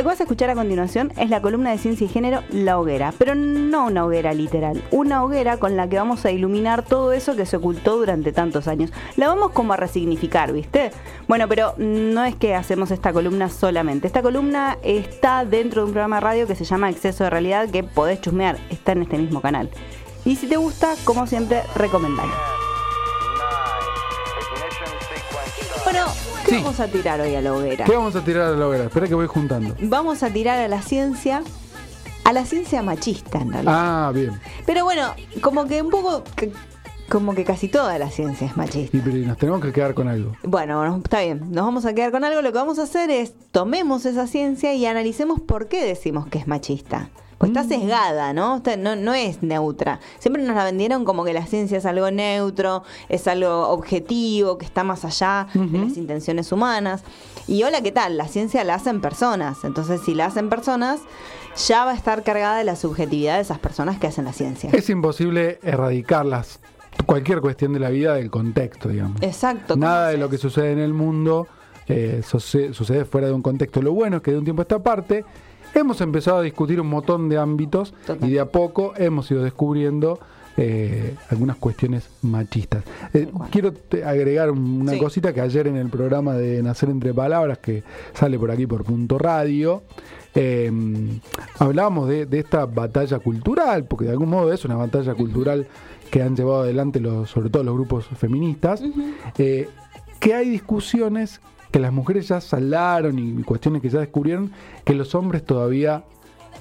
Lo que vas a escuchar a continuación es la columna de ciencia y género La Hoguera, pero no una hoguera literal, una hoguera con la que vamos a iluminar todo eso que se ocultó durante tantos años. La vamos como a resignificar, ¿viste? Bueno, pero no es que hacemos esta columna solamente. Esta columna está dentro de un programa de radio que se llama Exceso de Realidad que podés chusmear, está en este mismo canal. Y si te gusta, como siempre, recomendalo. ¿Qué Sí. vamos a tirar hoy a la hoguera? ¿Qué vamos a tirar a la hoguera? Espera que voy juntando. Vamos a tirar a la ciencia, a la ciencia machista en realidad. Ah, bien. Pero bueno, como que un poco, como que casi toda la ciencia es machista. Y pero nos tenemos que quedar con algo. Bueno, no- está bien, nos vamos a quedar con algo. Lo que vamos a hacer es tomemos esa ciencia y analicemos por qué decimos que es machista. Pues está sesgada, ¿no? Está- no, no es neutra. Siempre nos la vendieron como que la ciencia es algo neutro, es algo objetivo, que está más allá de las intenciones humanas. Y hola, ¿qué tal? La ciencia la hacen personas. Entonces, si la hacen personas, ya va a estar cargada de la subjetividad de esas personas que hacen la ciencia. Es imposible erradicarlas, cualquier cuestión de la vida del contexto, digamos. Exacto. ¿cómo Nada de lo que sucede en el mundo eh, suce- sucede fuera de un contexto. Lo bueno es que de un tiempo a esta parte hemos empezado a discutir un montón de ámbitos Total. y de a poco hemos ido descubriendo eh, algunas cuestiones machistas. Eh, quiero agregar un- una Sí. cosita que ayer en el programa de Nacer entre Palabras, que sale por aquí por Punto Radio, eh, hablábamos de, de esta batalla cultural, porque de algún modo es una batalla cultural que han llevado adelante los, sobre todo los grupos feministas, eh, que hay discusiones que las mujeres ya saldaron y cuestiones que ya descubrieron que los hombres todavía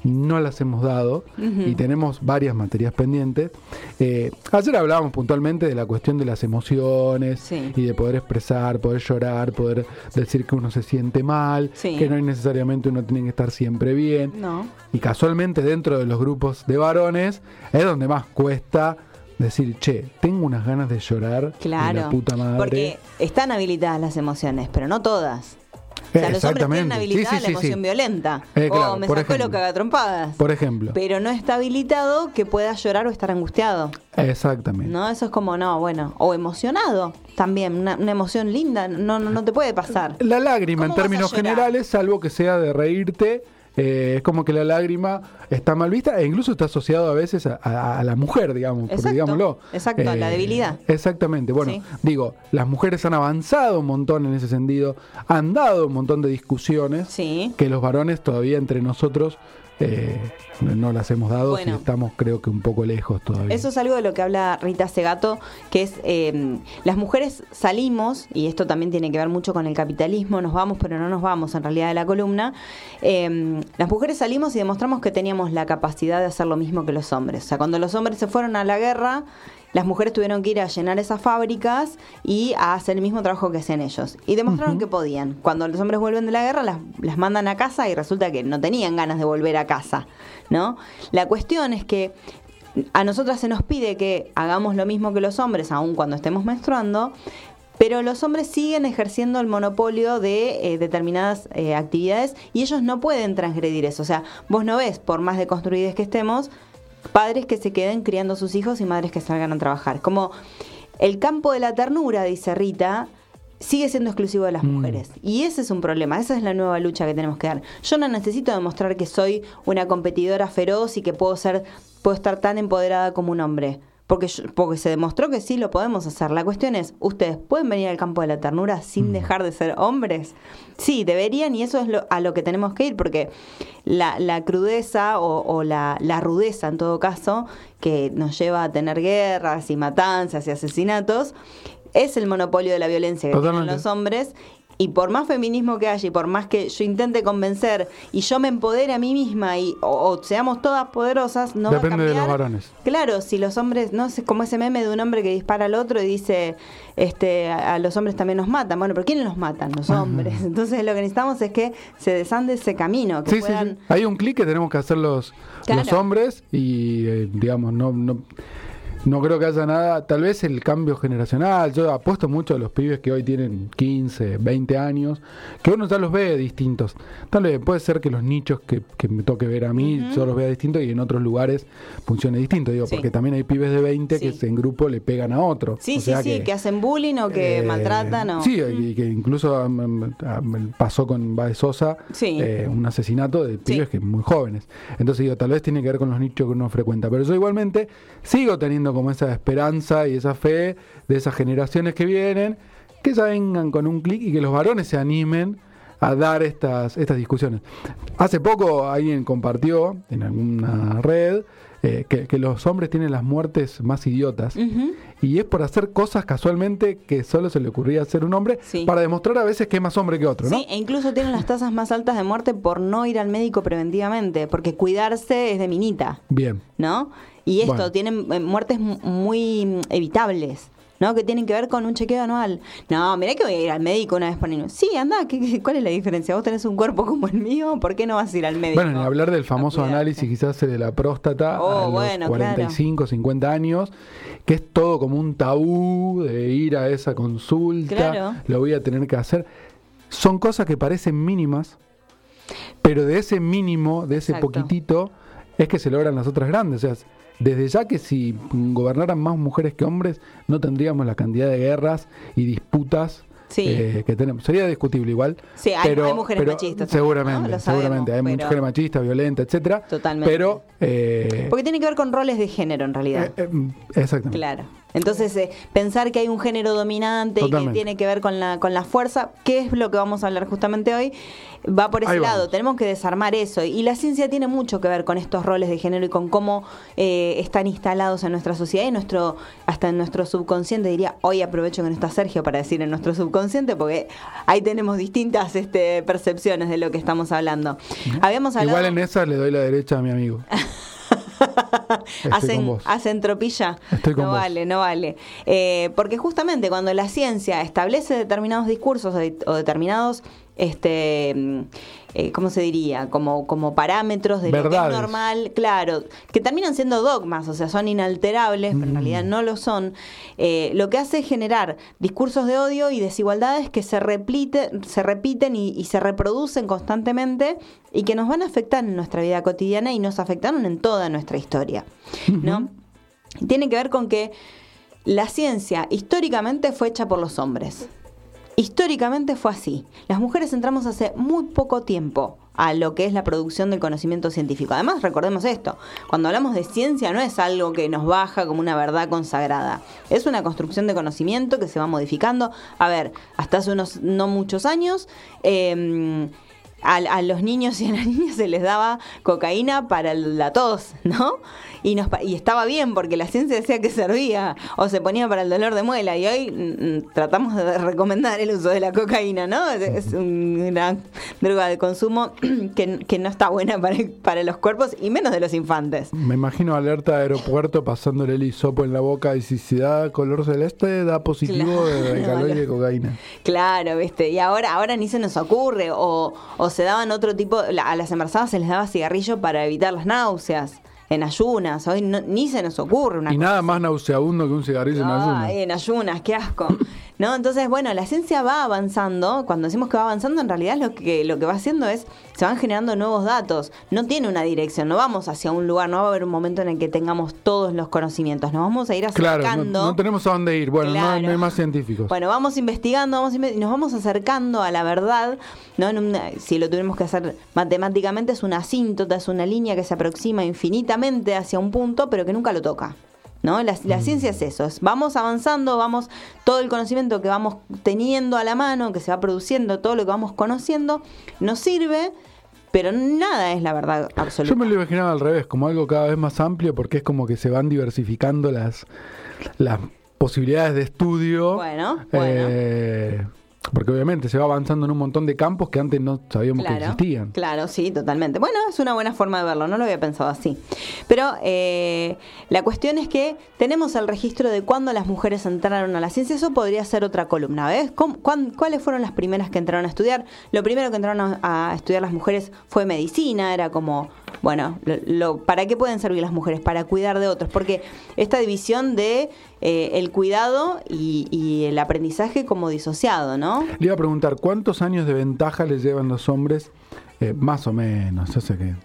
no las hemos dado y tenemos varias materias pendientes. Eh, ayer hablábamos puntualmente de la cuestión de las emociones Sí. y de poder expresar, poder llorar, poder decir que uno se siente mal, Sí. que no hay necesariamente uno tiene que estar siempre bien. No. Y casualmente dentro de los grupos de varones es donde más cuesta decir, che, tengo unas ganas de llorar. de Claro. la puta madre. Porque están habilitadas las emociones, pero no todas. O sea, los hombres tienen habilitada Sí, sí, la emoción violenta. Eh, claro, o me por sacó lo ejemplo. cagatrompadas. Por ejemplo. Pero no está habilitado que pueda llorar o estar angustiado. Exactamente. ¿No? Eso es como, no, bueno. O emocionado también. Una, una emoción linda. No, no, no te puede pasar. La lágrima, en ¿Cómo vas a términos generales, salvo que sea de reírte, eh, es como que la lágrima está mal vista e incluso está asociado a veces a, a- a la mujer, digamos, porque digámoslo. exacto, la debilidad. Exactamente. Bueno, Sí. digo, las mujeres han avanzado un montón en ese sentido, han dado un montón de discusiones Sí. que los varones todavía entre nosotros eh, no- las hemos dado Bueno. y estamos creo que un poco lejos todavía. Eso es algo de lo que habla Rita Segato, que es eh, las mujeres salimos, y esto también tiene que ver mucho con el capitalismo, nos vamos pero no nos vamos en realidad de la columna, eh, las mujeres salimos y demostramos que teníamos la capacidad de hacer lo mismo que los hombres. O sea, cuando los hombres se fueron a la guerra, las mujeres tuvieron que ir a llenar esas fábricas y a hacer el mismo trabajo que hacían ellos. Y demostraron que podían. Cuando los hombres vuelven de la guerra, las, las mandan a casa y resulta que no tenían ganas de volver a casa. ¿No? La cuestión es que a nosotras se nos pide que hagamos lo mismo que los hombres, aun cuando estemos menstruando, pero los hombres siguen ejerciendo el monopolio de eh, determinadas eh, actividades y ellos no pueden transgredir eso. O sea, vos no ves, por más deconstruidos que estemos, padres que se queden criando a sus hijos y madres que salgan a trabajar. Como el campo de la ternura, dice Rita, sigue siendo exclusivo de las Mm. mujeres. Y ese es un problema, esa es la nueva lucha que tenemos que dar. Yo no necesito demostrar que soy una competidora feroz y que puedo ser puedo estar tan empoderada como un hombre. Porque, yo- porque se demostró que sí lo podemos hacer. La cuestión es, ¿ustedes pueden venir al campo de la ternura sin dejar de ser hombres? Sí, deberían y eso es lo- a lo que tenemos que ir, porque la, la crudeza o, o la, la rudeza en todo caso, que nos lleva a tener guerras y matanzas y asesinatos, es el monopolio de la violencia que tienen los hombres. Y por más feminismo que haya y por más que yo intente convencer y yo me empodere a mí misma y o, o seamos todas poderosas, no Depende va a de cambiar. los varones. Claro, si los hombres, no sé, como ese meme de un hombre que dispara al otro y dice, este, a, a los hombres también nos matan. Bueno, pero ¿quiénes los matan? Los hombres. Entonces lo que necesitamos es que se desande ese camino, que Sí, sí. Hay un clic que tenemos que hacer los, Claro. los hombres y, eh, digamos, no, no, no creo que haya nada, tal vez el cambio generacional, yo apuesto mucho a los pibes que hoy tienen 15, 20 años, que uno ya los ve distintos. Tal vez puede ser que los nichos que, que me toque ver a mí, yo los vea distintos y en otros lugares funcione distinto, digo, Sí. porque también hay pibes de 20 que en grupo le pegan a otro. Sí, O sí, sea sí, que, hacen bullying o que eh, maltratan o... Sí, y que incluso pasó con Baez Sosa Sí. eh, un asesinato de pibes que muy jóvenes. Entonces digo, tal vez tiene que ver con los nichos que uno frecuenta. Pero yo igualmente sigo teniendo como esa esperanza y esa fe de esas generaciones que vienen, que ya vengan con un clic y que los varones se animen a dar estas, estas discusiones. Hace poco alguien compartió en alguna red eh, que, que los hombres tienen las muertes más idiotas. Y es por hacer cosas casualmente que solo se le ocurría hacer un hombre Sí. para demostrar a veces que es más hombre que otro, ¿no? Sí, e incluso tienen las tasas más altas de muerte por no ir al médico preventivamente, porque cuidarse es de minita, Bien. ¿no? Y esto, Bueno. tienen eh, muertes mu- muy mm, evitables. ¿no? Que tienen que ver con un chequeo anual. No, mirá que voy a ir al médico una vez por año. Sí, anda, ¿qué- qué- ¿cuál es la diferencia? ¿Vos tenés un cuerpo como el mío? ¿Por qué no vas a ir al médico? Bueno, ni hablar del famoso análisis quizás de la próstata Oh, a los bueno, 45, 50 años, que es todo como un tabú de ir a esa consulta, Claro. lo voy a tener que hacer. Son cosas que parecen mínimas, pero de ese mínimo, de ese Exacto. poquitito, es que se logran las otras grandes. O sea, desde ya que si gobernaran más mujeres que hombres, no tendríamos la cantidad de guerras y disputas Sí. eh, que tenemos. Sería discutible igual. Sí, hay- pero, hay mujeres pero machistas también, Seguramente, seguramente. Hay pero- mujeres machistas, violentas, etcétera. Totalmente. Pero, eh, Porque tiene que ver con roles de género en realidad. eh, exactamente. Claro. Entonces, eh, pensar que hay un género dominante y que tiene que ver con la, con la fuerza, que es lo que vamos a hablar justamente hoy, va por ese Ahí lado. vamos. Tenemos que desarmar eso. Y la ciencia tiene mucho que ver con estos roles de género y con cómo eh, están instalados en nuestra sociedad y nuestro, hasta en nuestro subconsciente. Diría, hoy aprovecho que no está Sergio para decir en nuestro subconsciente, porque ahí tenemos distintas este, percepciones de lo que estamos hablando. Habíamos hablado. Igual en esa le doy la derecha a mi amigo. Hacen, hacen tropilla. No vos. vale, no vale. Eh, porque justamente cuando la ciencia establece determinados discursos o determinados, este, mm, eh, ¿cómo se diría? Como, como parámetros de lo que Verdades. es normal, claro, que terminan siendo dogmas, o sea, son inalterables, pero en Mm. realidad no lo son. Eh, lo que hace es generar discursos de odio y desigualdades que se, replite, se repiten y, y se reproducen constantemente y que nos van a afectar en nuestra vida cotidiana y nos afectaron en toda nuestra historia. ¿no? Tiene que ver con que la ciencia históricamente fue hecha por los hombres. Históricamente fue así. Las mujeres entramos hace muy poco tiempo a lo que es la producción del conocimiento científico. Además, recordemos esto, cuando hablamos de ciencia no es algo que nos baja como una verdad consagrada. Es una construcción de conocimiento que se va modificando. A ver, hasta hace unos no muchos años... eh, a, a los niños y a las niñas se les daba cocaína para la tos, ¿no? Y, nos, y estaba bien porque la ciencia decía que servía o se ponía para el dolor de muela y hoy mm, tratamos de recomendar el uso de la cocaína, ¿no? Es, es una droga de consumo que, que no está buena para, para los cuerpos y menos de los infantes. Me imagino alerta de aeropuerto pasándole el hisopo en la boca y si se da color celeste da positivo de Claro, caloide de vale. cocaína. Claro, ¿viste? Y ahora, ahora ni se nos ocurre. O, o se daban otro tipo. A las embarazadas se les daba cigarrillo para evitar las náuseas. En ayunas. Hoy no- ni se nos ocurre una Y cosa nada más nauseabundo que un cigarrillo en ayuno. Ay, en ayunas, qué asco. ¿No? Entonces, bueno, la ciencia va avanzando. Cuando decimos que va avanzando, en realidad lo que, lo que va haciendo es, se van generando nuevos datos. No tiene una dirección, no vamos hacia un lugar, no va a haber un momento en el que tengamos todos los conocimientos. Nos vamos a ir Claro, acercando. no, no tenemos a dónde ir. Bueno, no- Claro. no, hay más científicos. Bueno, vamos investigando, vamos inve- y nos vamos acercando a la verdad, ¿no? En una- si lo tuviéramos que hacer matemáticamente, es una asíntota, es una línea que se aproxima infinitamente hacia un punto, pero que nunca lo toca. ¿No? La, Mm. la ciencia es eso, es vamos avanzando, vamos, todo el conocimiento que vamos teniendo a la mano, que se va produciendo, todo lo que vamos conociendo, nos sirve, pero nada es la verdad absoluta. Yo me lo imaginaba al revés, como algo cada vez más amplio, porque es como que se van diversificando las, las posibilidades de estudio. Bueno, bueno. Eh, porque obviamente se va avanzando en un montón de campos que antes no sabíamos que existían. Claro, sí, totalmente. Bueno, es una buena forma de verlo, no lo había pensado así. Pero eh, la cuestión es que tenemos el registro de cuándo las mujeres entraron a la ciencia. Eso podría ser otra columna, ¿ves? ¿Cómo- cuán- ¿Cuáles fueron las primeras que entraron a estudiar? Lo primero que entraron a, a estudiar las mujeres fue medicina, era como Bueno, lo, ¿para qué pueden servir las mujeres? Para cuidar de otros, porque esta división de eh, el cuidado y, el aprendizaje como disociado, ¿no? Le iba a preguntar, ¿cuántos años de ventaja les llevan los hombres? Eh, más o menos, yo sé que...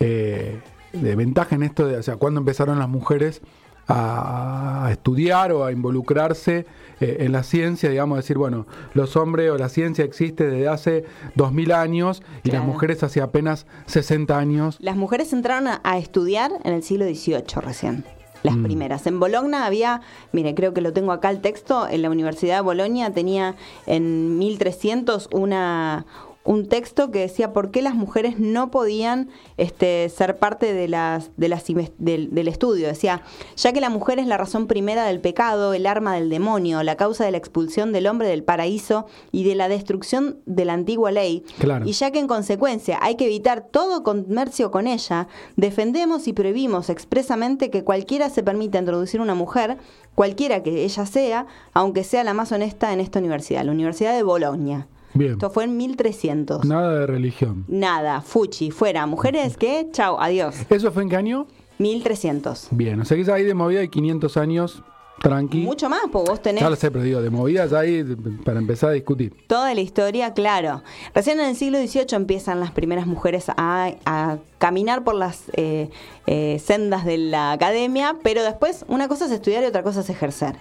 Eh, de ventaja en esto de, o sea, cuando empezaron las mujeres a, estudiar o a involucrarse eh, en la ciencia, digamos, decir, bueno, los hombres o la ciencia existe desde hace 2000 años y las mujeres hace apenas 60 años. Las mujeres entraron a, estudiar en el siglo XVIII recién las mm. primeras. En Bologna había, mire, creo que lo tengo acá el texto, en la Universidad de Bolonia tenía en 1300 una, un texto que decía por qué las mujeres no podían este, ser parte de las, de las, del, del, estudio. Decía, ya que la mujer es la razón primera del pecado, el arma del demonio, la causa de la expulsión del hombre del paraíso y de la destrucción de la antigua ley, y ya que en consecuencia hay que evitar todo comercio con ella, defendemos y prohibimos expresamente que cualquiera se permita introducir una mujer, cualquiera que ella sea, aunque sea la más honesta en esta universidad, la Universidad de Bolonia. Esto fue en 1300. Nada de religión. Nada, fuchi, fuera. Mujeres ¿qué? chao, adiós. ¿Eso fue en qué año? 1300. Bien, o sea que ahí de movida hay 500 años tranqui. Mucho más, pues vos tenés. Ya lo sé, pero digo, de movidas ahí para empezar a discutir. Toda la historia, claro. Recién en el siglo XVIII empiezan las primeras mujeres a, caminar por las eh, eh, sendas de la academia, pero después una cosa es estudiar y otra cosa es ejercer.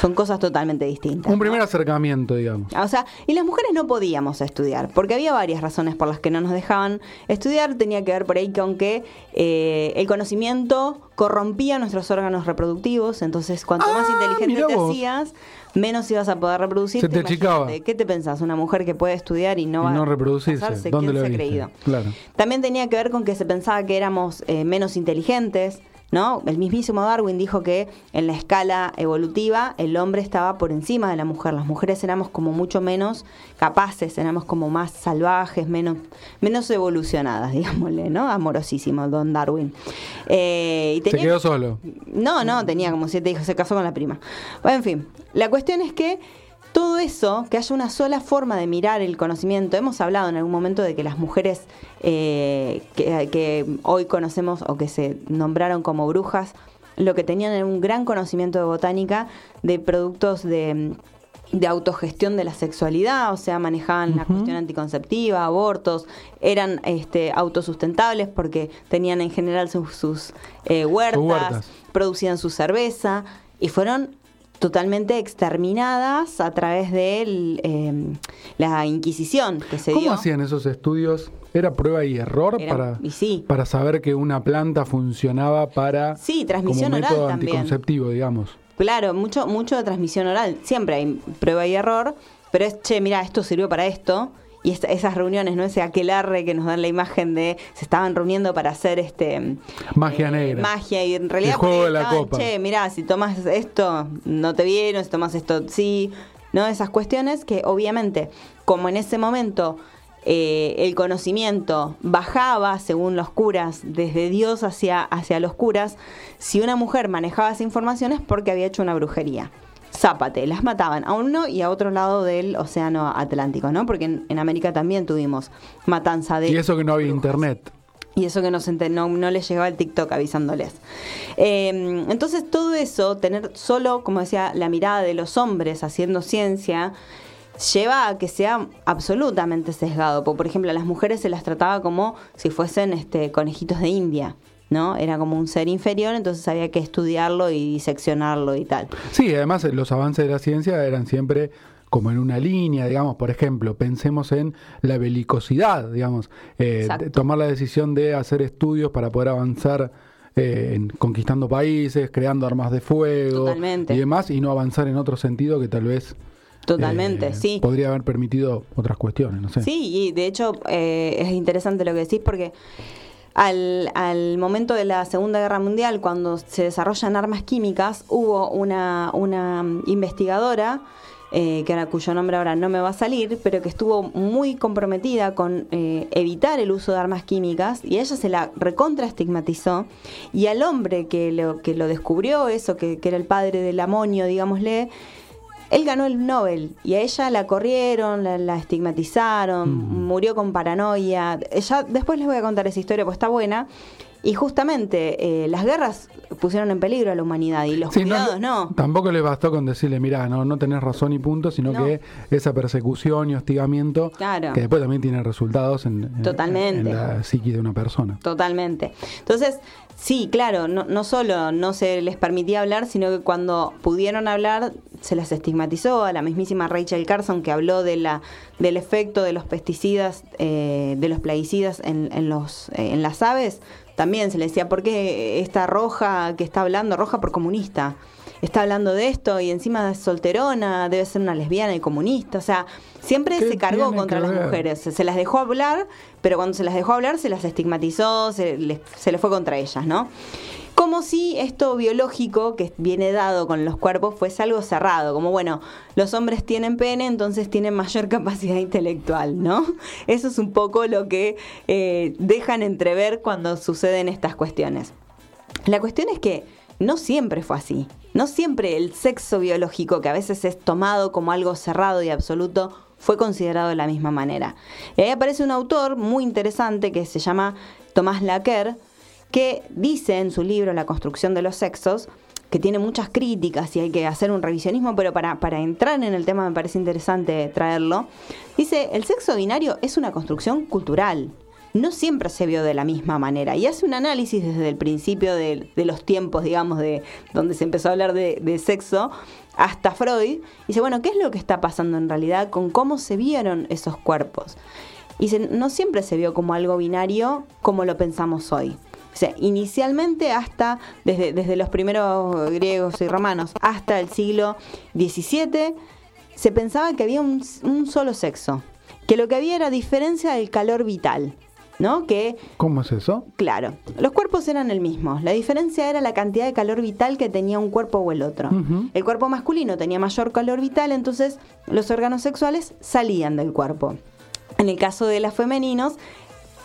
Son cosas totalmente distintas. Un primer acercamiento, digamos. O sea, y las mujeres no podíamos estudiar, porque había varias razones por las que no nos dejaban estudiar. Tenía que ver por ahí con que eh, el conocimiento corrompía nuestros órganos reproductivos, entonces cuanto más ah, inteligente te hacías, menos ibas a poder reproducir. Se te chicaba. ¿Qué te pensás? Una mujer que puede estudiar y no va no reproducirse. ¿Dónde lo se ha creído? Claro. También tenía que ver con que se pensaba que éramos eh, menos inteligentes ¿no? El mismísimo Darwin dijo que en la escala evolutiva el hombre estaba por encima de la mujer. Las mujeres éramos como mucho menos capaces, éramos como más salvajes, menos, menos evolucionadas, digámosle, ¿no? Amorosísimo, don Darwin. Eh, y ¿Se quedó solo? No, no, tenía como siete hijos, se casó con la prima. Bueno, en fin, la cuestión es que todo eso, que haya una sola forma de mirar el conocimiento, hemos hablado en algún momento de que las mujeres eh, que, hoy conocemos o que se nombraron como brujas, lo que tenían era un gran conocimiento de botánica, de productos de, autogestión de la sexualidad, o sea, manejaban la cuestión anticonceptiva, abortos, eran este, autosustentables porque tenían en general sus, eh, huertas, producían su cerveza y fueron totalmente exterminadas a través de em, la Inquisición que se ¿Cómo hacían esos estudios? ¿Era prueba y error para, para saber que una planta funcionaba para sí, transmisión como método oral anticonceptivo, digamos? Claro, mucho, mucho de transmisión oral. Siempre hay prueba y error, pero es, che, mira, esto sirvió para esto, y esas reuniones, ¿no? Ese aquelarre que nos dan la imagen de se estaban reuniendo para hacer este magia eh, negra. Magia y en realidad el juego de la copa. Che, mirá, si tomas esto no te viene, si tomas esto sí, ¿no? Esas cuestiones que obviamente como en ese momento eh, el conocimiento bajaba, según los curas, desde Dios hacia, hacia los curas, si una mujer manejaba esa información es porque había hecho una brujería. Zápate, las mataban a uno y a otro lado del océano Atlántico, ¿no? Porque en, América también tuvimos matanza de... Y eso que no había internet. Y eso que no, no, no les llegaba el TikTok avisándoles. Em, entonces todo eso, tener solo, como decía, la mirada de los hombres haciendo ciencia, lleva a que sea absolutamente sesgado. Porque, por ejemplo, a las mujeres se las trataba como si fuesen este, conejitos de India. ¿No? Era como un ser inferior, entonces había que estudiarlo y diseccionarlo y tal. Sí, además los avances de la ciencia eran siempre como en una línea, digamos, por ejemplo, pensemos en la belicosidad, digamos, eh, tomar la decisión de hacer estudios para poder avanzar eh, en conquistando países, creando armas de fuego y demás, y no avanzar en otro sentido que tal vez... Totalmente, eh, sí. Podría haber permitido otras cuestiones, no sé. Sí, y de hecho es interesante lo que decís porque al, al, momento de la Segunda Guerra Mundial, cuando se desarrollan armas químicas, hubo una, una investigadora, eh, que cuyo nombre ahora no me va a salir, pero que estuvo muy comprometida con eh, evitar el uso de armas químicas y ella se la recontra estigmatizó y al hombre que lo, que lo descubrió, eso, que, que era el padre del amonio, digámosle, él ganó el Nobel y a ella la corrieron, la, estigmatizaron, murió con paranoia. Ella, después les voy a contar esa historia, porque está buena. Y justamente eh, las guerras pusieron en peligro a la humanidad y los cuidados no, Tampoco le bastó con decirle, mira, no, no tenés razón y punto, sino que esa persecución y hostigamiento, que después también tiene resultados en, en, la psiqui de una persona. Totalmente. Entonces, sí, claro, no, no solo no se les permitía hablar, sino que cuando pudieron hablar se las estigmatizó a la mismísima Rachel Carson que habló de la del efecto de los pesticidas, eh, de los plaguicidas en, en los, en las aves también se le decía, ¿por qué esta roja que está hablando, roja por comunista? Está hablando de esto y encima es solterona, debe ser una lesbiana y comunista. O sea, siempre se cargó contra las mujeres. Se las dejó hablar, pero cuando se las dejó hablar se las estigmatizó, se le, se le fue contra ellas, ¿no? como si esto biológico que viene dado con los cuerpos fuese algo cerrado, como bueno, los hombres tienen pene, entonces tienen mayor capacidad intelectual, ¿no? Eso es un poco lo que eh, dejan entrever cuando suceden estas cuestiones. La cuestión es que no siempre fue así, no siempre el sexo biológico, que a veces es tomado como algo cerrado y absoluto, fue considerado de la misma manera. Y ahí aparece un autor muy interesante que se llama Tomás Laquer, que dice en su libro La construcción de los sexos, que tiene muchas críticas y hay que hacer un revisionismo, pero para, para entrar en el tema me parece interesante traerlo, dice, el sexo binario es una construcción cultural, no siempre se vio de la misma manera. Y hace un análisis desde el principio de, los tiempos, digamos, de donde se empezó a hablar de, de, sexo, hasta Freud. Y dice, bueno, ¿qué es lo que está pasando en realidad con cómo se vieron esos cuerpos? Y dice, no siempre se vio como algo binario como lo pensamos hoy. O sea, inicialmente hasta, desde, desde los primeros griegos y romanos hasta el siglo XVII, se pensaba que había un, solo sexo, que lo que había era diferencia del calor vital. ¿No? Que, ¿Cómo es eso? Claro, los cuerpos eran el mismo. La diferencia era la cantidad de calor vital que tenía un cuerpo o el otro. El cuerpo masculino tenía mayor calor vital, entonces los órganos sexuales salían del cuerpo. En el caso de los femeninos,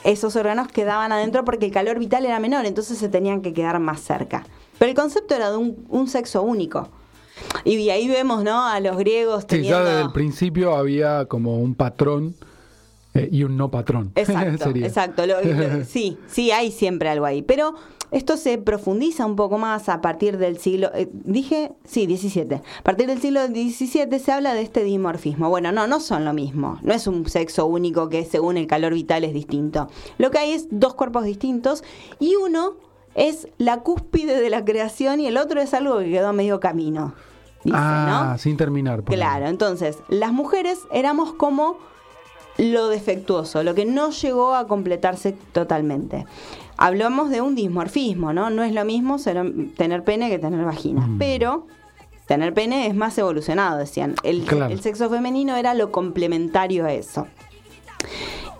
esos órganos quedaban adentro porque el calor vital era menor, entonces se tenían que quedar más cerca. Pero el concepto era de un, sexo único. Y ahí vemos, ¿no? A los griegos teniendo... Sí, ya desde el principio había como un patrón eh, y un no patrón. Exacto, exacto. sí, sí, hay siempre algo ahí. Pero esto se profundiza un poco más a partir del siglo, eh, dije, sí, 17. A partir del siglo XVII se habla de este dimorfismo. Bueno, no, no son lo mismo. No es un sexo único que según el calor vital es distinto. Lo que hay es dos cuerpos distintos y uno es la cúspide de la creación y el otro es algo que quedó a medio camino. ah, sin terminar. Claro, entonces, las mujeres éramos como lo defectuoso, lo que no llegó a completarse totalmente hablamos de un dismorfismo, ¿no? No es lo mismo tener pene que tener vagina, mm. pero tener pene es más evolucionado, decían. El, sexo femenino era lo complementario a eso.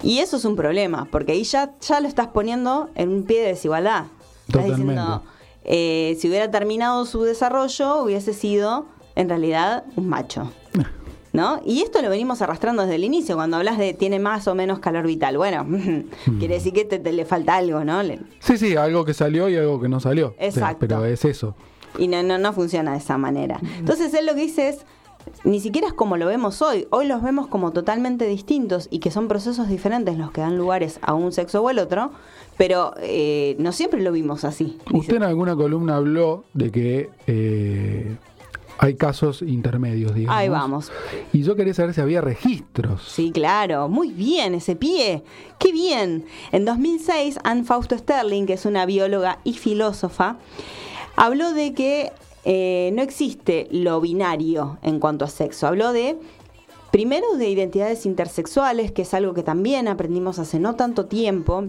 Y eso es un problema, porque ahí ya, ya lo estás poniendo en un pie de desigualdad. Estás diciendo, eh, si hubiera terminado su desarrollo, hubiese sido en realidad un macho. ¿No? Y esto lo venimos arrastrando desde el inicio, cuando hablas de tiene más o menos calor vital. Bueno, quiere decir que te, le falta algo, ¿no? Sí, sí, algo que salió y algo que no salió. Exacto. pero es eso. Y no, no, no funciona de esa manera. Entonces él lo que dice es, ni siquiera es como lo vemos hoy. Hoy los vemos como totalmente distintos y que son procesos diferentes los que dan lugares a un sexo o el otro, pero eh, no siempre lo vimos así. Usted en alguna columna habló de que eh, hay casos intermedios, digamos. Ahí vamos. Y yo quería saber si había registros. Sí, claro. Muy bien ese pie. ¡Qué bien! En 2006, Anne Fausto Sterling, que es una bióloga y filósofa, habló de que eh, no existe lo binario en cuanto a sexo. Habló de Primero de identidades intersexuales, que es algo que también aprendimos hace no tanto tiempo,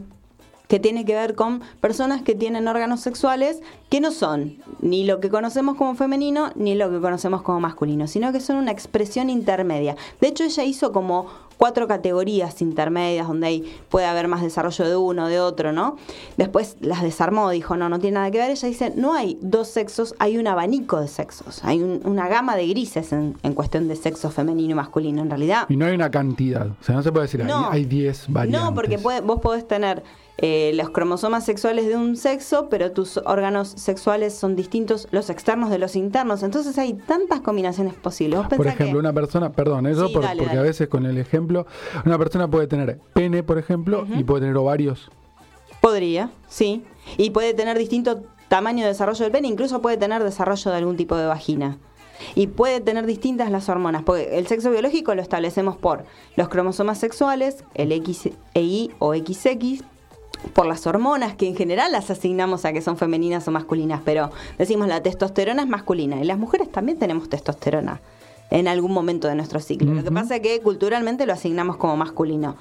que tiene que ver con personas que tienen órganos sexuales que no son ni lo que conocemos como femenino ni lo que conocemos como masculino, sino que son una expresión intermedia. De hecho, ella hizo como cuatro categorías intermedias donde hay, puede haber más desarrollo de uno, de otro, ¿no? Después las desarmó, dijo, no, no tiene nada que ver. Ella dice, no hay dos sexos, hay un abanico de sexos. Hay una gama de grises en, cuestión de sexo femenino y masculino, en realidad. Y no hay una cantidad, o sea, no se puede decir, hay 10 variantes. No, porque vos podés tener eh, los cromosomas sexuales de un sexo, pero tus órganos sexuales son distintos los externos de los internos. Entonces hay tantas combinaciones posibles. Por ejemplo, una persona, perdón, eso porque a veces con el ejemplo, una persona puede tener pene, por ejemplo, y puede tener ovarios. Podría, sí. Y puede tener distinto tamaño de desarrollo del pene, incluso puede tener desarrollo de algún tipo de vagina y puede tener distintas las hormonas, porque el sexo biológico lo establecemos por los cromosomas sexuales, el XEI o XX, por las hormonas, que en general las asignamos a que son femeninas o masculinas, pero decimos la testosterona es masculina y las mujeres también tenemos testosterona en algún momento de nuestro ciclo. Lo que pasa es que culturalmente lo asignamos como masculino.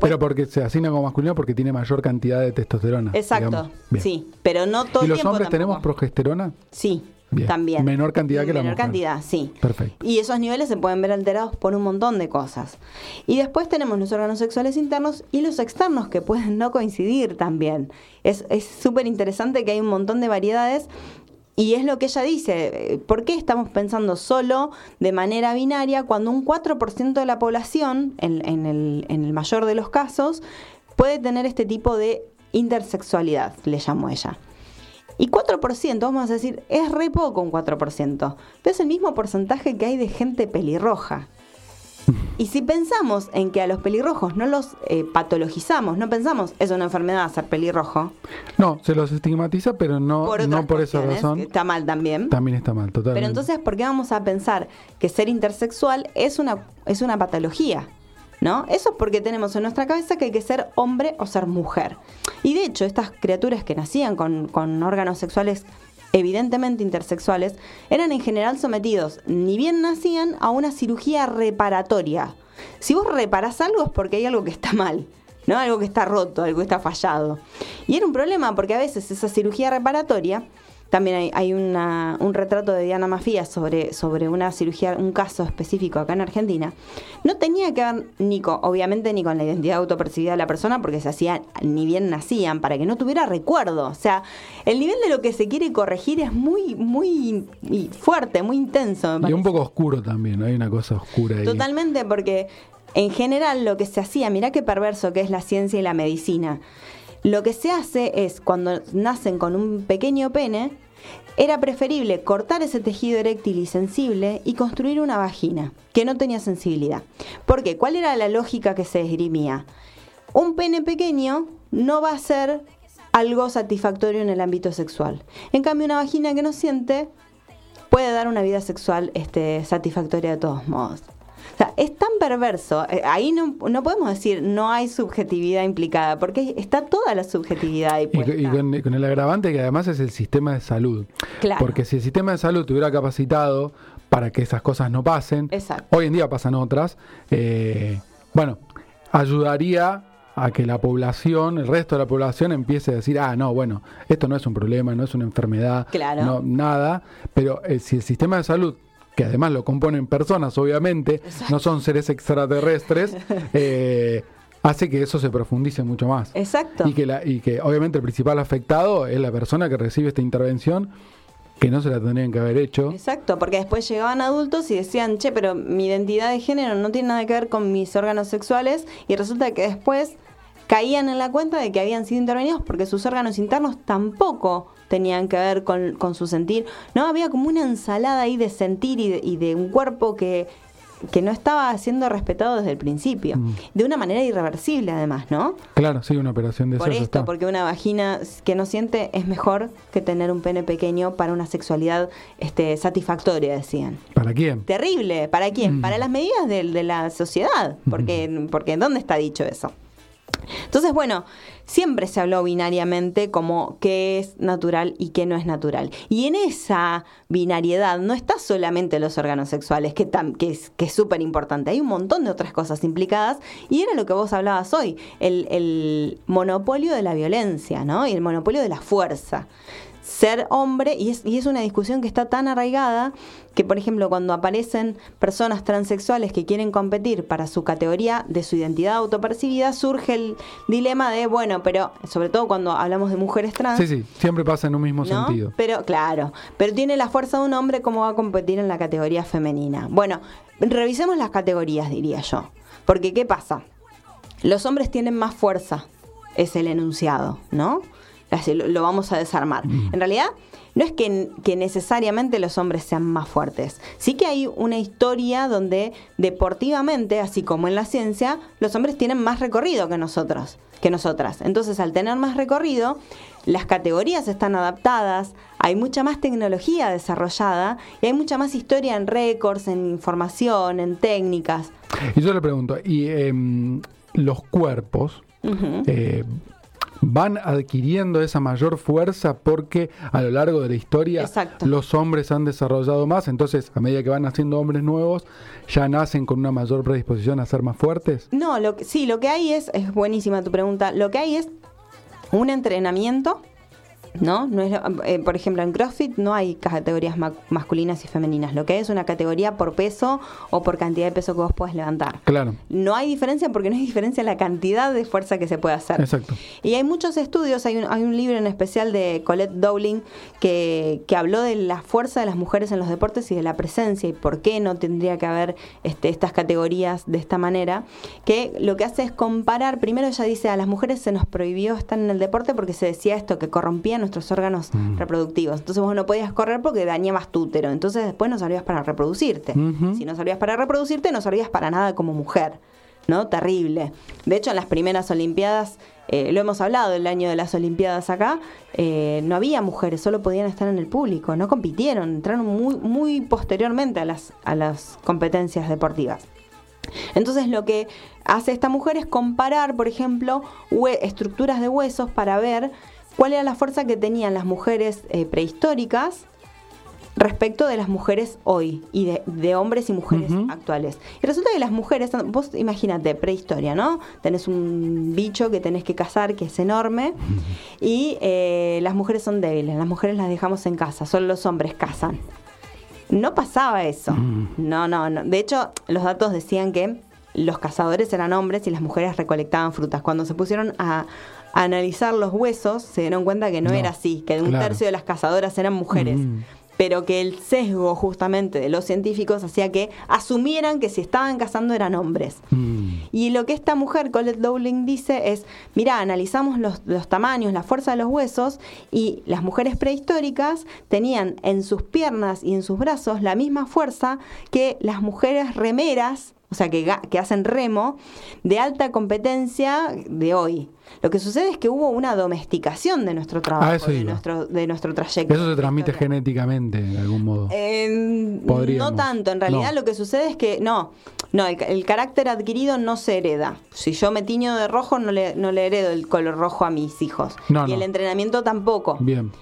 pero porque se asigna como masculino porque tiene mayor cantidad de testosterona. Exacto, sí, pero no todo ¿Y los hombres tenemos progesterona? Sí, también. Menor cantidad que la Menor cantidad, sí. Perfecto. Y esos niveles se pueden ver alterados por un montón de cosas. Y después tenemos los órganos sexuales internos y los externos que pueden no coincidir también. Es súper interesante que hay un montón de variedades y es lo que ella dice, ¿por qué estamos pensando solo de manera binaria cuando un 4% de la población, en, el, en el mayor de los casos, puede tener este tipo de intersexualidad, le llamó ella? Y 4%, vamos a decir, es re poco un 4%, pero es el mismo porcentaje que hay de gente pelirroja. Y si pensamos en que a los pelirrojos no los eh, patologizamos, no pensamos es una enfermedad ser pelirrojo. No, se los estigmatiza, pero no por, no por esa razón. Está mal también. También está mal, totalmente. Pero entonces, ¿por qué vamos a pensar que ser intersexual es una, es una patología? ¿No? Eso es porque tenemos en nuestra cabeza que hay que ser hombre o ser mujer. Y de hecho, estas criaturas que nacían con, órganos sexuales evidentemente intersexuales, eran en general sometidos, ni bien nacían, a una cirugía reparatoria. Si vos reparás algo es porque hay algo que está mal, ¿no? Algo que está roto, algo que está fallado. Y era un problema porque a veces esa cirugía reparatoria también hay, un retrato de Diana Mafía sobre, sobre una cirugía, un caso específico acá en Argentina. No tenía que ver ni con, obviamente, ni con la identidad autopercibida de la persona, porque se hacían, ni bien nacían, para que no tuviera recuerdo. O sea, el nivel de lo que se quiere corregir es muy, muy fuerte, muy intenso. y un poco oscuro también, hay una cosa oscura ahí. Totalmente, porque en general lo que se hacía, mirá qué perverso que es la ciencia y la medicina. Lo que se hace es, cuando nacen con un pequeño pene, era preferible cortar ese tejido eréctil y sensible y construir una vagina que no tenía sensibilidad. ¿Por qué? ¿Cuál era la lógica que se esgrimía? Un pene pequeño no va a ser algo satisfactorio en el ámbito sexual. En cambio, una vagina que no siente puede dar una vida sexual este, satisfactoria de todos modos. O sea, es tan perverso. Eh, ahí no, podemos decir no hay subjetividad implicada, porque está toda la subjetividad Y, con, el agravante que además es el sistema de salud. Porque si el sistema de salud tuviera capacitado para que esas cosas no pasen, hoy en día pasan otras, eh, bueno, ayudaría a que la población, el resto de la población empiece a decir, ah, no, bueno, esto no es un problema, no es una enfermedad, no, nada, pero eh, si el sistema de salud que además lo componen personas, obviamente, no son seres extraterrestres, eh, hace que eso se profundice mucho más. Exacto. Y que, la, y que obviamente el principal afectado es la persona que recibe esta intervención que no se la tendrían que haber hecho. Exacto, porque después llegaban adultos y decían, che, pero mi identidad de género no tiene nada que ver con mis órganos sexuales y resulta que después caían en la cuenta de que habían sido intervenidos porque sus órganos internos tampoco tenían que ver con, su sentir. No, había como una ensalada ahí de sentir y de, un cuerpo que, que no estaba siendo respetado desde el principio. Mm. De una manera irreversible, además, ¿no? Claro, sí, una operación de Por esto, porque una vagina que no siente es mejor que tener un pene pequeño para una sexualidad este, satisfactoria, decían. ¿Para quién? Terrible. ¿Para quién? Mm. Para las medidas de, de la sociedad. Porque, mm. porque ¿dónde está dicho eso? Entonces, bueno, siempre se habló binariamente como qué es natural y qué no es natural. Y en esa binariedad no está solamente los órganos sexuales, que, es súper importante, hay un montón de otras cosas implicadas y era lo que vos hablabas hoy, el, el monopolio de la violencia, ¿no? Y el monopolio de la fuerza. Ser hombre y es, y es una discusión que está tan arraigada que, por ejemplo, cuando aparecen personas transexuales que quieren competir para su categoría de su identidad autopercibida, surge el dilema de, bueno, pero sobre todo cuando hablamos de mujeres trans. Sí, sí, siempre pasa en un mismo ¿no? sentido. Pero claro, pero tiene la fuerza de un hombre, ¿cómo va a competir en la categoría femenina? Bueno, revisemos las categorías, diría yo. Porque, ¿qué pasa? Los hombres tienen más fuerza, es el enunciado, ¿no? Lo, vamos a desarmar. En realidad, no es que, que necesariamente los hombres sean más fuertes. Sí que hay una historia donde deportivamente, así como en la ciencia, los hombres tienen más recorrido que nosotros, que nosotras. Entonces, al tener más recorrido, las categorías están adaptadas, hay mucha más tecnología desarrollada y hay mucha más historia en récords, en información, en técnicas. Y yo le pregunto, ¿y em, los cuerpos eh, van adquiriendo esa mayor fuerza porque a lo largo de la historia Exacto. los hombres han desarrollado más? Entonces, a medida que van naciendo hombres nuevos, ya nacen con una mayor predisposición a ser más fuertes. No, lo que, sí, lo que hay es, es buenísima tu pregunta, lo que hay es un entrenamiento, ¿no? no es lo- eh, por ejemplo, en CrossFit no hay categorías ma- masculinas y femeninas, lo que hay es una categoría por peso o por cantidad de peso que vos puedes levantar. Claro, No hay diferencia porque no hay diferencia en la cantidad de fuerza que se puede hacer. exacto. Y hay muchos estudios, hay un, hay un libro en especial de Colette Dowling que, que habló de la fuerza de las mujeres en los deportes y de la presencia y por qué no tendría que haber este, estas categorías de esta manera, que lo que hace es comparar, primero ella dice, a las mujeres se nos prohibió estar en el deporte porque se decía esto, que corrompía nuestros órganos Mm. reproductivos. Entonces vos no podías correr porque dañabas tu útero, entonces después no servías para reproducirte. Si no servías para reproducirte, no servías para nada como mujer. ¿no? Terrible. De hecho, en las primeras Olimpiadas, eh, lo hemos hablado el año de las Olimpiadas acá, eh, no había mujeres, solo podían estar en el público, no compitieron, entraron muy, muy posteriormente a las, a las competencias deportivas. Entonces lo que hace esta mujer es comparar, por ejemplo, estructuras de huesos para ver cuál era la fuerza que tenían las mujeres eh, prehistóricas respecto de las mujeres hoy y de, de hombres y mujeres Ujú. actuales. Y resulta que las mujeres, vos imagínate, prehistoria, ¿no? Tenés un bicho que tenés que cazar que es enorme y eh, las mujeres son débiles, las mujeres las dejamos en casa, solo los hombres cazan. No pasaba eso. Mm. No, no, no. De hecho, los datos decían que los cazadores eran hombres y las mujeres recolectaban frutas. Cuando se pusieron a analizar los huesos, se dieron cuenta que no, No, era así, que un claro. tercio de las cazadoras eran mujeres. Mm. Pero que el sesgo justamente de los científicos hacía que asumieran que si estaban cazando eran hombres. Mm. Y lo que esta mujer, Colette Dowling, dice es, mira, analizamos los, los tamaños, la fuerza de los huesos y las mujeres prehistóricas tenían en sus piernas y en sus brazos la misma fuerza que las mujeres remeras, o sea, que, que hacen remo, de alta competencia de hoy. Lo que sucede es que hubo una domesticación de nuestro trabajo, Ah, eso de, nuestro, de nuestro trayecto. Eso se transmite genéticamente de algún modo. Eh, no tanto, en realidad No. lo que sucede es que no, no, el, el carácter adquirido no se hereda. Si yo me tiño de rojo, no le, no le heredo el color rojo a mis hijos. No, y el entrenamiento tampoco. Bien.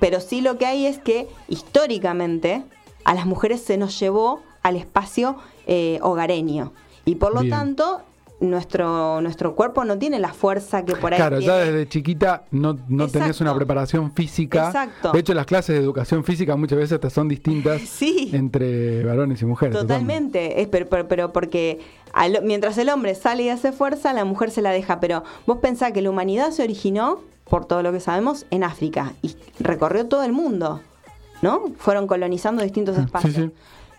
Pero sí lo que hay es que históricamente a las mujeres se nos llevó al espacio eh, hogareño. Y por lo Bien. tanto, nuestro, nuestro cuerpo no tiene la fuerza que por ahí Claro, ya desde chiquita no, no tenés una preparación física. Exacto. De hecho, las clases de educación física muchas veces hasta son distintas Sí. entre varones y mujeres. Totalmente, es, pero, pero, pero porque al- mientras el hombre sale y hace fuerza, la mujer se la deja. Pero vos pensás que la humanidad se originó, por todo lo que sabemos, en África y recorrió todo el mundo, ¿no? Fueron colonizando distintos Ah, sí, espacios. sí.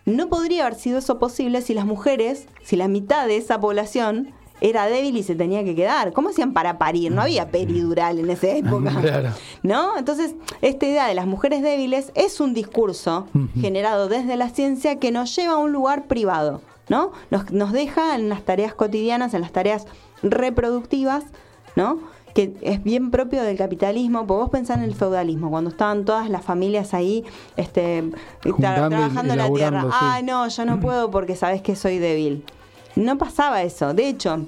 No podría haber sido eso posible si las mujeres, si la mitad de esa población era débil y se tenía que quedar. ¿Cómo hacían para parir? No había peridural en esa época. Claro. ¿No? Entonces, esta idea de las mujeres débiles es un discurso generado desde la ciencia que nos lleva a un lugar privado, ¿no? Nos, nos deja en las tareas cotidianas, en las tareas reproductivas, ¿no? Que es bien propio del capitalismo, porque vos pensás en el feudalismo, cuando estaban todas las familias ahí este, tra- trabajando la tierra. sí. Ay, no, yo no puedo porque sabes que soy débil. No pasaba eso. De hecho,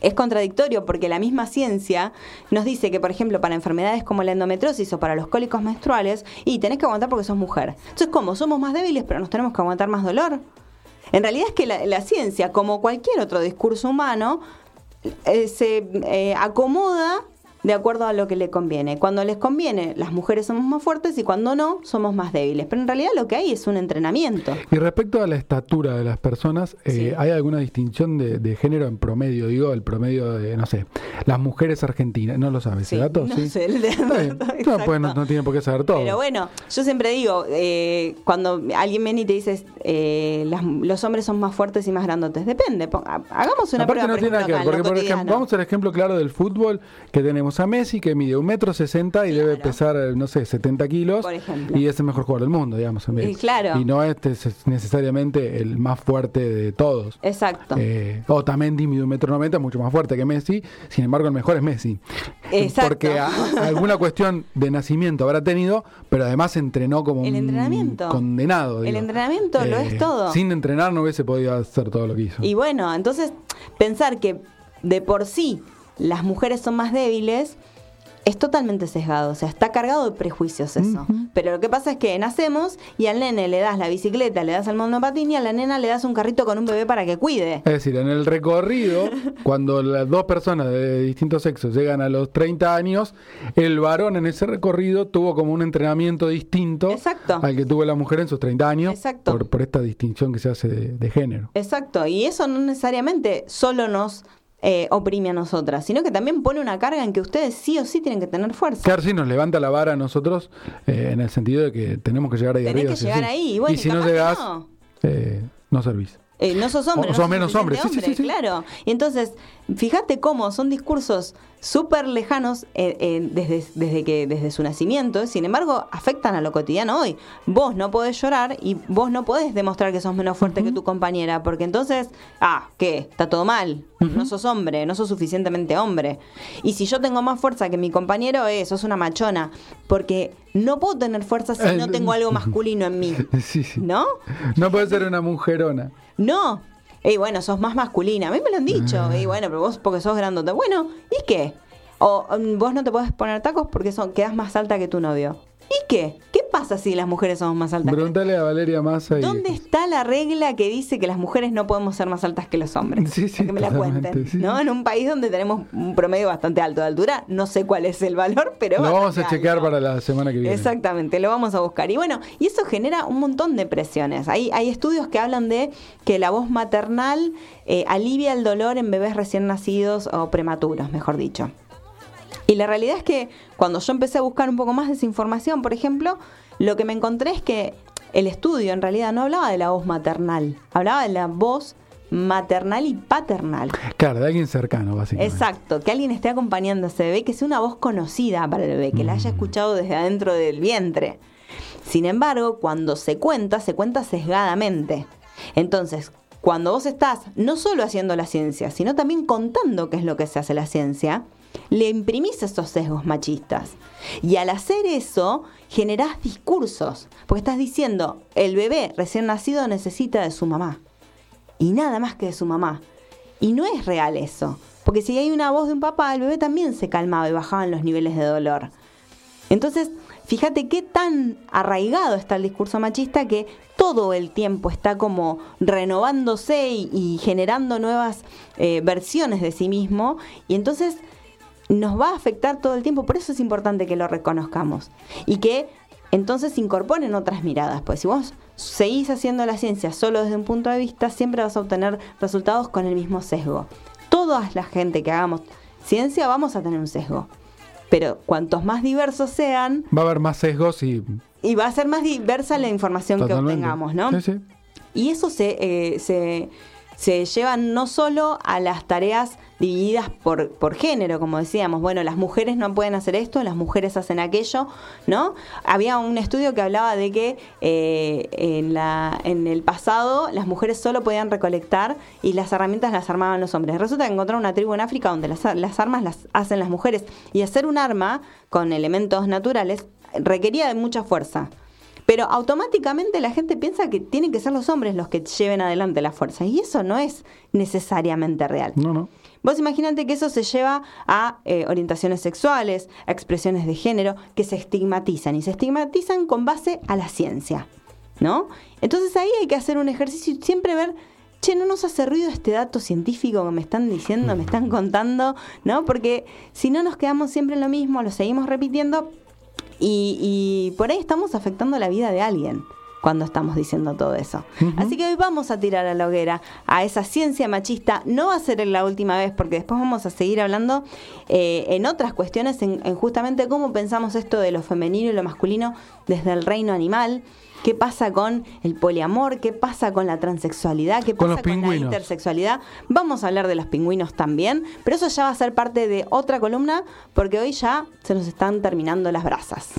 es contradictorio porque la misma ciencia nos dice que, por ejemplo, para enfermedades como la endometriosis o para los cólicos menstruales, y tenés que aguantar porque sos mujer. Entonces, ¿cómo? Somos más débiles, pero nos tenemos que aguantar más dolor. En realidad es que la, la ciencia, como cualquier otro discurso humano, eh, se eh, acomoda de acuerdo a lo que le conviene. Cuando les conviene, las mujeres somos más fuertes y cuando no, somos más débiles. Pero en realidad lo que hay es un entrenamiento. Y respecto a la estatura de las personas, eh, ¿hay alguna distinción de, género en promedio? Digo, el promedio de, no sé, las mujeres argentinas. ¿No lo sabes ese dato? No sé, el de... no, pues no, tiene por qué saber todo. Pero bueno, yo siempre digo, eh, cuando alguien viene y te dice, eh, los hombres son más fuertes y más grandotes, depende. Hagamos una Aparte no tiene nada que ver, porque por ejemplo, vamos al ejemplo claro del fútbol, que tenemos a Messi, que mide un metro sesenta y debe pesar, no sé, 70 kilos. Y es el mejor jugador del mundo, digamos. Y, claro. y no es necesariamente el más fuerte de todos. Exacto. Eh, Otamendi mide un metro noventa, mucho más fuerte que Messi. Sin embargo, el mejor es Messi. Exacto. Porque alguna cuestión de nacimiento habrá tenido, pero además entrenó como el un condenado. El entrenamiento lo es eh, todo. Sin entrenar no hubiese podido hacer todo lo que hizo. Y bueno, entonces pensar que de por sí las mujeres son más débiles, es totalmente sesgado, o sea, está cargado de prejuicios eso. Pero lo que pasa es que nacemos y al nene le das la bicicleta, le das el monopatín y a la nena le das un carrito con un bebé para que cuide. Es decir, en el recorrido, cuando las dos personas de distintos sexos llegan a los 30 años, el varón en ese recorrido tuvo como un entrenamiento distinto al que tuvo la mujer en sus 30 años Por, por esta distinción que se hace de género. Exacto, y eso no necesariamente solo nos eh, oprime a nosotras, sino que también pone una carga en que ustedes sí o sí tienen que tener fuerza. Claro, sí, nos levanta la vara a nosotros eh, en el sentido de que tenemos que llegar ahí Tenés arriba. que llegar ahí. Y, bueno, y si no llegás, no. Eh, no servís. Eh, no sos hombre. O, sos menos hombre, sí, sí, claro. Y entonces, fíjate cómo son discursos súper lejanos eh, eh, desde, desde, que, desde su nacimiento, sin embargo, afectan a lo cotidiano hoy. Vos no podés llorar y vos no podés demostrar que sos menos fuerte que tu compañera, porque entonces, ah, ¿qué? Está todo mal. No sos hombre, no sos suficientemente hombre. Y si yo tengo más fuerza que mi compañero, eh, sos una machona, porque no puedo tener fuerza si no tengo algo masculino en mí. ¿No? No puedes ser una mujerona. No. Y bueno, sos más masculina. A mí me lo han dicho. Ah. Y bueno, pero vos porque sos grandote. Bueno, ¿y qué? O mm, vos no te podés poner tacos porque son, quedas más alta que tu novio. ¿Y qué? ¿Qué pasa si las mujeres somos más altas? Pregúntale a Valeria Massa. ¿Dónde está la regla que dice que las mujeres no podemos ser más altas que los hombres? Sí, sí, que me la cuenten. ¿no? En un país donde tenemos un promedio bastante alto de altura, no sé cuál es el valor, pero. Lo vamos a chequear para la semana que viene. Exactamente, lo vamos a buscar. Y bueno, y eso genera un montón de presiones. Hay, hay estudios que hablan de que la voz maternal eh, alivia el dolor en bebés recién nacidos o prematuros, mejor dicho. Y la realidad es que cuando yo empecé a buscar un poco más de esa información, por ejemplo, lo que me encontré es que el estudio en realidad no hablaba de la voz maternal, hablaba de la voz maternal y paternal. Claro, de alguien cercano, básicamente. Exacto, que alguien esté acompañando a ese bebé, que sea una voz conocida para el bebé, que la haya mm. escuchado desde adentro del vientre. Sin embargo, cuando se cuenta, se cuenta sesgadamente. Entonces, cuando vos estás no solo haciendo la ciencia, sino también contando qué es lo que se hace la ciencia, le imprimís esos sesgos machistas. Y al hacer eso, generás discursos, porque estás diciendo, el bebé recién nacido necesita de su mamá. Y nada más que de su mamá. Y no es real eso, porque si hay una voz de un papá, el bebé también se calmaba y bajaban los niveles de dolor. Entonces, fíjate qué tan arraigado está el discurso machista que todo el tiempo está como renovándose y, generando nuevas eh, versiones de sí mismo. Y entonces nos va a afectar todo el tiempo, por eso es importante que lo reconozcamos y que entonces incorporen otras miradas, pues si vos seguís haciendo la ciencia solo desde un punto de vista, siempre vas a obtener resultados con el mismo sesgo. Toda la gente que hagamos ciencia vamos a tener un sesgo, pero cuantos más diversos sean... Va a haber más sesgos y... Y va a ser más diversa la información que obtengamos, ¿no? Sí, sí. Y eso se, eh, se se llevan no solo a las tareas divididas por, por género, como decíamos, bueno, las mujeres no pueden hacer esto, las mujeres hacen aquello, ¿no? Había un estudio que hablaba de que eh, en, la, en el pasado las mujeres solo podían recolectar y las herramientas las armaban los hombres. Resulta que encontraron una tribu en África donde las, las armas las hacen las mujeres y hacer un arma con elementos naturales requería de mucha fuerza. Pero automáticamente la gente piensa que tienen que ser los hombres los que lleven adelante la fuerza. Y eso no es necesariamente real. No, no. Vos imagínate que eso se lleva a eh, orientaciones sexuales, a expresiones de género que se estigmatizan y se estigmatizan con base a la ciencia, ¿no? Entonces ahí hay que hacer un ejercicio y siempre ver che, no nos hace ruido este dato científico que me están diciendo, me están contando, ¿no? Porque si no nos quedamos siempre en lo mismo, lo seguimos repitiendo y, y por ahí estamos afectando la vida de alguien cuando estamos diciendo todo eso. Así que hoy vamos a tirar a la hoguera a esa ciencia machista. No va a ser la última vez, porque después vamos a seguir hablando eh, en otras cuestiones, en, justamente cómo pensamos esto de lo femenino y lo masculino desde el reino animal. ¿Qué pasa con el poliamor? ¿Qué pasa con la transexualidad? ¿Qué pasa con, la intersexualidad? Vamos a hablar de los pingüinos también, pero eso ya va a ser parte de otra columna porque hoy ya se nos están terminando las brasas.